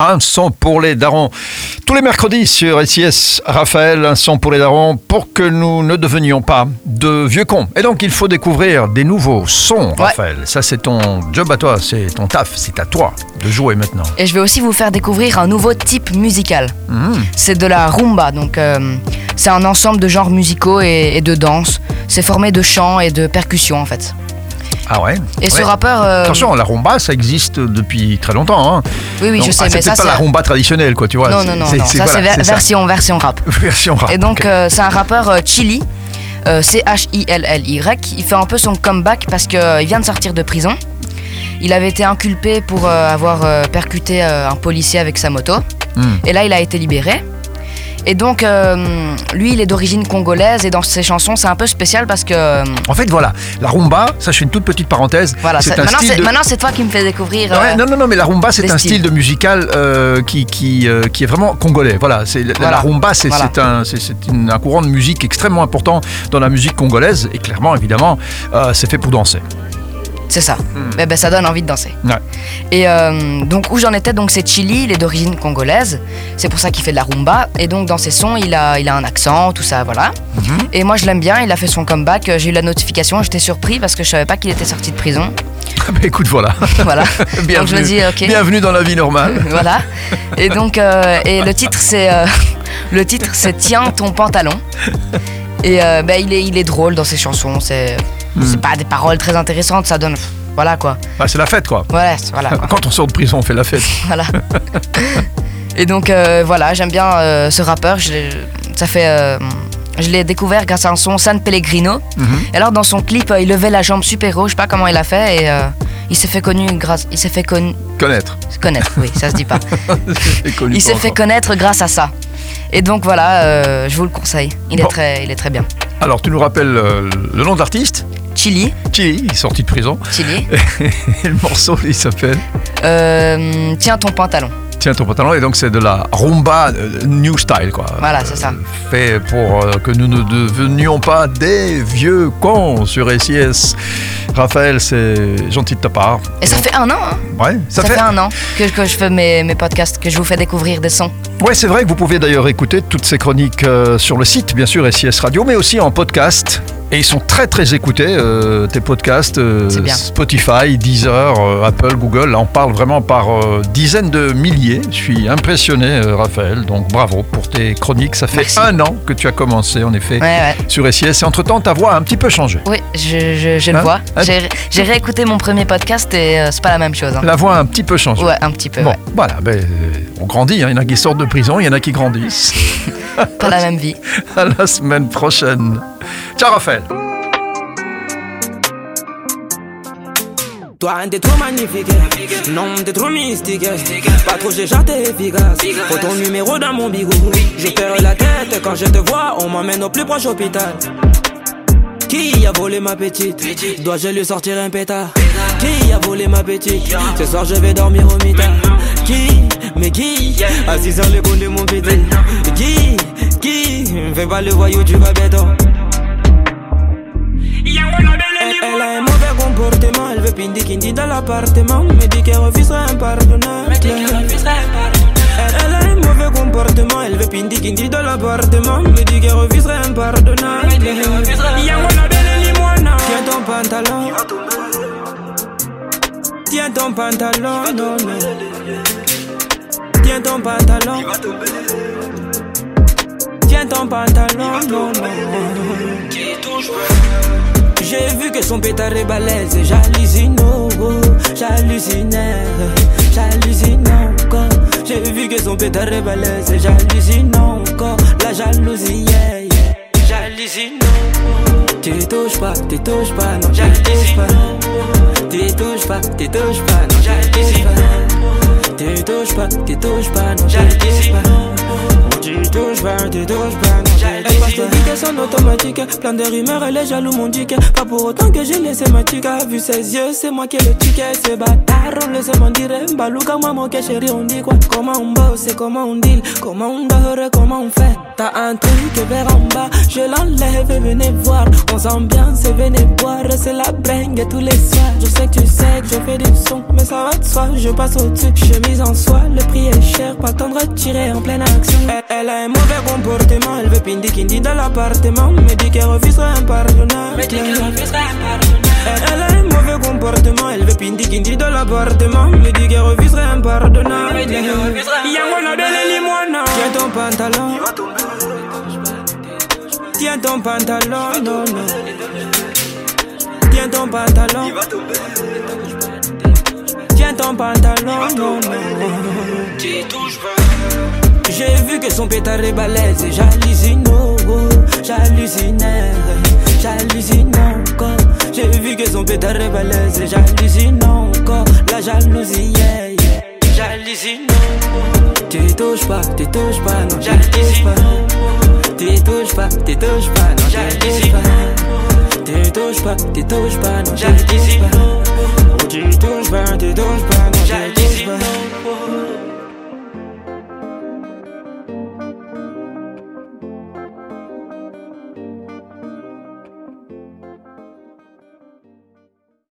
Un son pour les darons. Tous les mercredis sur SIS, Raphaël, un son pour les darons pour que nous ne devenions pas de vieux cons. Et donc, il faut découvrir des nouveaux sons, Raphaël. Ça, c'est ton job à toi, c'est ton taf, c'est à toi de jouer maintenant. Et je vais aussi vous faire découvrir un nouveau type musical. Mmh. C'est de la rumba, donc euh, c'est un ensemble de genres musicaux et, et de danse. C'est formé de chants et de percussions en fait. Ah ouais Et ce rappeur. euh, Attention, la rumba, ça existe depuis très longtemps. Hein. Oui, oui, Donc, je sais, ah, mais c'est ça, peut-être pas c'est. la rumba traditionnelle, quoi, tu vois. Non, c'est- non, non, c'est- non. c'est- Ça, voilà, c'est c'est version, version rap. Version rap. Et donc, euh, c'est un rappeur euh, Chili, C-H-I-L-L-Y. Il fait un peu son comeback parce qu'il vient de sortir de prison. Il avait été inculpé pour avoir percuté un policier avec sa moto. Hmm. Et là, il a été libéré. Et donc, euh, lui, il est d'origine congolaise et dans ses chansons, c'est un peu spécial parce que. euh, En fait, voilà, la rumba, ça, je fais une toute petite parenthèse. voilà, c'est maintenant, style c'est de... maintenant, c'est toi qui me fais découvrir. euh, non, non, non, mais la rumba, c'est un styles. style de musical euh, qui, qui, qui est vraiment congolais. Voilà, c'est la- Voilà. la rumba, c'est Voilà. un, c'est- un courant de musique extrêmement important dans la musique congolaise et clairement, évidemment, c'est fait pour danser. C'est ça. Eh ben, ça donne envie de danser. Ouais. Et euh, donc où j'en étais, donc c'est Chili, il est d'origine congolaise. C'est pour ça qu'il fait de la rumba. Et donc dans ses sons, il a, il a un accent, tout ça, voilà. Mhm. Et moi je l'aime bien. Il a fait son comeback. J'ai eu la notification. J'étais surpris parce que je savais pas qu'il était sorti de prison. Bah, écoute, voilà. voilà. Bienvenue. donc je me dis ok. Bienvenue dans la vie normale. voilà. Et donc euh, et le titre c'est euh, le titre c'est Tiens ton pantalon. Et euh, ben, il est il est drôle dans ses chansons. C'est Hmm. c'est pas des paroles très intéressantes. Ça donne voilà quoi. Bah, c'est la fête, quoi. Voilà c'est- voilà. quoi. Quand on sort de prison, on fait la fête. Voilà. Et donc euh, voilà, j'aime bien euh, ce rappeur. Je ça fait, euh, je l'ai découvert grâce à un son San Pellegrino. Mhm. Et alors dans son clip, il levait la jambe super haut. Je sais pas comment il a fait et il s'est fait connu grâce, il s'est fait con- Connaître. connaître. Oui, ça se dit pas. Il s'est fait connaître grâce à ça. Et donc voilà, je vous le conseille. Il Bon. est très, il est très bien. Alors, tu nous rappelles euh, le nom de l'artiste? Chili, Chili, il est sorti de prison. Chili. Et le morceau, il s'appelle Euh, tiens ton pantalon. Tiens ton pantalon. Et donc, c'est de la rumba euh, new style, quoi. Voilà, c'est ça. fait pour euh, que nous ne devenions pas des vieux cons sur SIS. Raphaël, c'est gentil de ta part. Et ça fait un an. Hein Ouais, ça, ça fait un an que, que je fais mes, mes podcasts, que je vous fais découvrir des sons. Ouais, c'est vrai que vous pouvez d'ailleurs écouter toutes ces chroniques euh, sur le site, bien sûr, SIS Radio, mais aussi en podcast. Et ils sont très très écoutés, euh, tes podcasts, euh. Spotify, Deezer, euh, Apple, Google. Là, on parle vraiment par euh, dizaines de milliers. Je suis impressionné, Raphaël. Donc bravo pour tes chroniques. Ça fait Merci. un an que tu as commencé, en effet, Ouais, ouais. sur SIS. Et entre-temps, ta voix a un petit peu changé. Oui, je, je, je Hein le vois. J'ai réécouté mon premier podcast et c'est pas la même chose. hein. La voix a un petit peu changé. Ouais, un petit peu. Bon, ouais. voilà, ben, on grandit. hein. Il y en a qui sortent de prison, il y en a qui grandissent. Pas la même vie. À la semaine prochaine. Ciao, Raphaël. Toi, t'es trop magnifique, non, t'es trop mystique. Pas trop, j'ai t'es efficace. Faut ton numéro dans mon bigou. Je perds la tête quand je te vois, on m'emmène au plus proche hôpital. Qui a volé ma petite? Dois-je lui sortir un pétard? Qui a volé ma petite? Ce soir je vais dormir au mitard Qui? Mais qui? Assis sur le de mon petit Qui? Qui? Fais pas le voyou, tu vas elle, a un mauvais comportement, elle veut pindi kindi dans l'appartement, me dit qu'elle refusera un pardonneur. Elle, elle a un mauvais comportement, elle veut pindi kindi dans l'appartement, me dit qu'elle refusera un limoana. Tiens ton pantalon. Tiens ton pantalon, non, non. Tiens ton pantalon. Tiens ton pantalon, non, non. J'ai vu que son pétard est balèze j'hallucine, oh, oh, j'hallucine, encore. J'ai vu que son pétard est balèze j'hallucine encore. La jalousie, yeah, yeah. j'hallucine. Tu touches pas, tu touches pas, non, j'hallucine pas. Tu touches pas, tu touches pas, non, j'hallucine. Tu touches pas, tu touches pas, non, j'hallucine touches pas, non Elle passe de vitesse en automatique Plein de rumeurs, elle est jaloux mon dick Pas pour autant que j'ai laissé ma tika Vu ses yeux, c'est moi qui ai le ticket. C'est bâtard, on le sait m'en dire Balouka, moi, mon chéri, on dit quoi? Comment on bosse et comment on deal? Comment on dort, comment on fait? T'as un truc vers en bas. Je l'enlève et venez voir. On s'ambiance et venez boire. C'est la bringue tous les soirs. Je sais que tu sais que je fais du son Mais ça va de soi, je passe au-dessus. Chemise en soie, le prix est cher. Pas le temps de retirer en pleine action. Elle, a un mauvais comportement Elle veut pindi kindi dans l'appartement Me dit qu'elle refusera Me dit qu'elle refusera impardonnable Elle a un mauvais comportement Elle veut pindi kindi dans l'appartement Me dit qu'elle refusera impardonnable Yango na belle limona. Tiens ton pantalon Tiens ton pantalon, non, non. Tiens ton pantalon. Tiens ton pantalon, non, non. J'ai vu que son pétard est balèze et j'hallucine, oh, oh, j'hallucine, j'hallucine encore. J'ai vu que son pétard est balèze et j'hallucine encore. La jalousie, yeah, yeah. j'hallucine. Tu touches pas, tu touches pas, non, j'hallucine pas. Tu touches pas, tu touches pas, non, j'hallucine pas. Tu touches pas, tu touches pas, non, j'hallucine pas. Tu touches pas, tu touches pas,